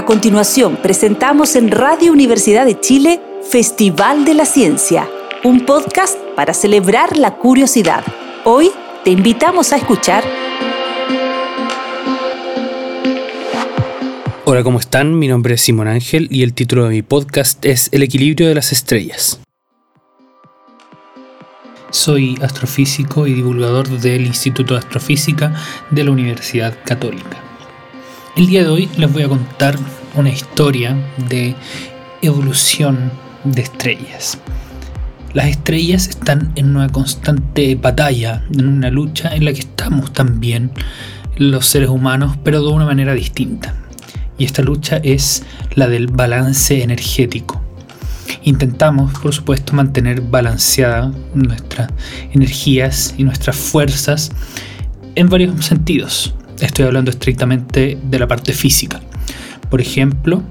A continuación, presentamos en Radio Universidad de Chile Festival de la Ciencia, un podcast para celebrar la curiosidad. Hoy te invitamos a escuchar... Hola, ¿cómo están? Mi nombre es Simón Ángel y el título de mi podcast es El equilibrio de las estrellas. Soy astrofísico y divulgador del Instituto de Astrofísica de la Universidad Católica. El día de hoy les voy a contar una historia de evolución de estrellas. Las estrellas están en una constante batalla, en una lucha en la que estamos también los seres humanos, pero de una manera distinta. Y esta lucha es la del balance energético. Intentamos, por supuesto, mantener balanceada nuestras energías y nuestras fuerzas en varios sentidos. Estoy hablando estrictamente de la parte física. Por ejemplo,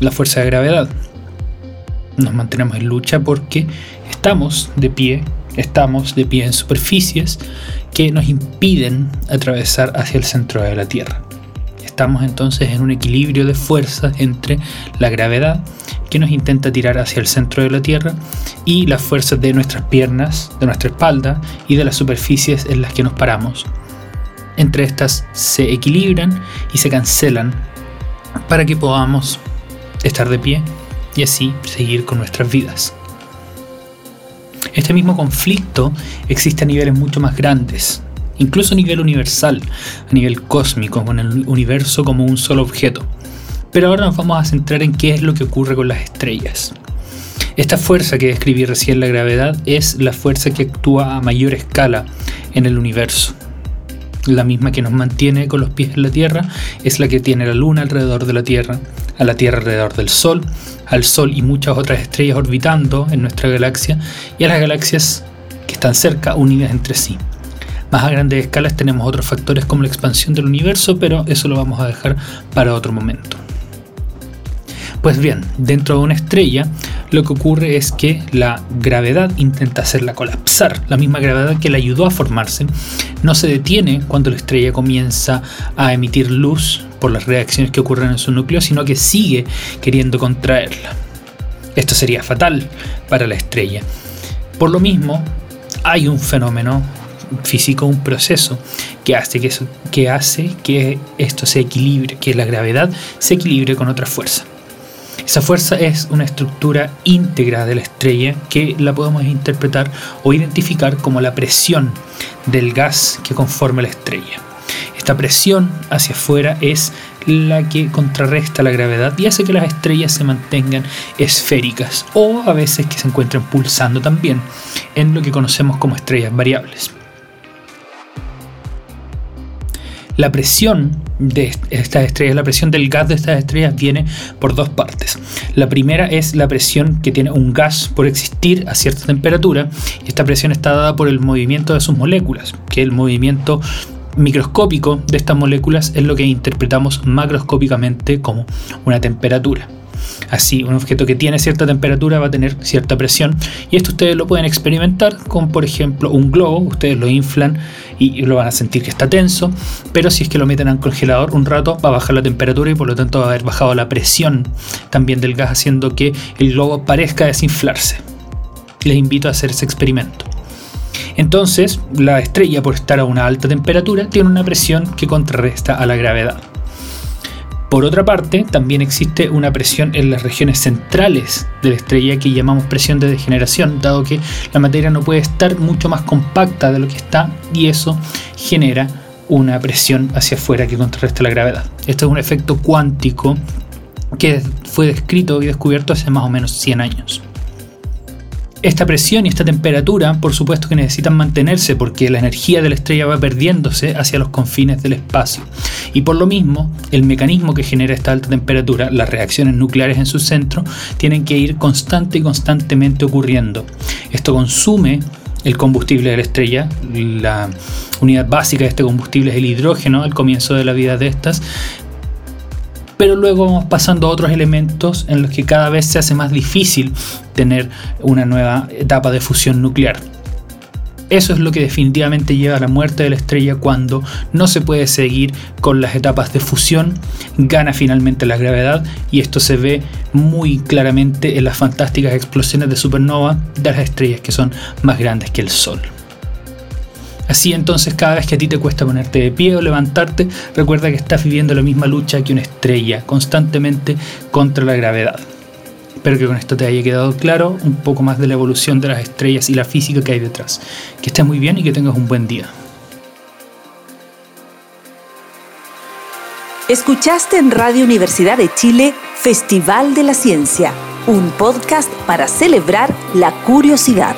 la fuerza de gravedad. Nos mantenemos en lucha porque estamos de pie, estamos de pie en superficies que nos impiden atravesar hacia el centro de la Tierra. Estamos entonces en un equilibrio de fuerzas entre la gravedad que nos intenta tirar hacia el centro de la Tierra y las fuerzas de nuestras piernas, de nuestra espalda y de las superficies en las que nos paramos. Entre estas se equilibran y se cancelan para que podamos estar de pie y así seguir con nuestras vidas. Este mismo conflicto existe a niveles mucho más grandes, incluso a nivel universal, a nivel cósmico, con el universo como un solo objeto. Pero ahora nos vamos a centrar en qué es lo que ocurre con las estrellas. Esta fuerza que describí recién, la gravedad, es la fuerza que actúa a mayor escala en el universo. La misma que nos mantiene con los pies en la Tierra es la que tiene la Luna alrededor de la Tierra, a la Tierra alrededor del Sol, al Sol y muchas otras estrellas orbitando en nuestra galaxia y a las galaxias que están cerca unidas entre sí. Más a grandes escalas tenemos otros factores como la expansión del universo, pero eso lo vamos a dejar para otro momento. Pues bien, dentro de una estrella lo que ocurre es que la gravedad intenta hacerla colapsar. La misma gravedad que la ayudó a formarse no se detiene cuando la estrella comienza a emitir luz por las reacciones que ocurren en su núcleo, sino que sigue queriendo contraerla. Esto sería fatal para la estrella. Por lo mismo, hay un fenómeno físico, un proceso que hace que, que hace que esto se equilibre, que la gravedad se equilibre con otra fuerza. Esa fuerza es una estructura íntegra de la estrella que la podemos interpretar o identificar como la presión del gas que conforma la estrella. Esta presión hacia afuera es la que contrarresta la gravedad y hace que las estrellas se mantengan esféricas o a veces que se encuentren pulsando también en lo que conocemos como estrellas variables. La presión de estas estrellas, la presión del gas de estas estrellas viene por dos partes. La primera es la presión que tiene un gas por existir a cierta temperatura esta presión está dada por el movimiento de sus moléculas, que el movimiento microscópico de estas moléculas es lo que interpretamos macroscópicamente como una temperatura. Así, un objeto que tiene cierta temperatura va a tener cierta presión y esto ustedes lo pueden experimentar con, por ejemplo, un globo. Ustedes lo inflan y lo van a sentir que está tenso, pero si es que lo meten al congelador un rato va a bajar la temperatura y por lo tanto va a haber bajado la presión también del gas haciendo que el globo parezca desinflarse. Les invito a hacer ese experimento. Entonces, la estrella, por estar a una alta temperatura, tiene una presión que contrarresta a la gravedad. Por otra parte, también existe una presión en las regiones centrales de la estrella que llamamos presión de degeneración, dado que la materia no puede estar mucho más compacta de lo que está y eso genera una presión hacia afuera que contrarresta la gravedad. Esto es un efecto cuántico que fue descrito y descubierto hace más o menos 100 años. Esta presión y esta temperatura, por supuesto que necesitan mantenerse porque la energía de la estrella va perdiéndose hacia los confines del espacio. Y por lo mismo, el mecanismo que genera esta alta temperatura, las reacciones nucleares en su centro, tienen que ir constante y constantemente ocurriendo. Esto consume el combustible de la estrella. La unidad básica de este combustible es el hidrógeno al comienzo de la vida de estas, pero luego vamos pasando a otros elementos en los que cada vez se hace más difícil tener una nueva etapa de fusión nuclear. Eso es lo que definitivamente lleva a la muerte de la estrella cuando no se puede seguir con las etapas de fusión, gana finalmente la gravedad y esto se ve muy claramente en las fantásticas explosiones de supernova de las estrellas que son más grandes que el Sol. Así entonces cada vez que a ti te cuesta ponerte de pie o levantarte, recuerda que estás viviendo la misma lucha que una estrella, constantemente contra la gravedad. Espero que con esto te haya quedado claro un poco más de la evolución de las estrellas y la física que hay detrás. Que estés muy bien y que tengas un buen día. Escuchaste en Radio Universidad de Chile Festival de la Ciencia, un podcast para celebrar la curiosidad.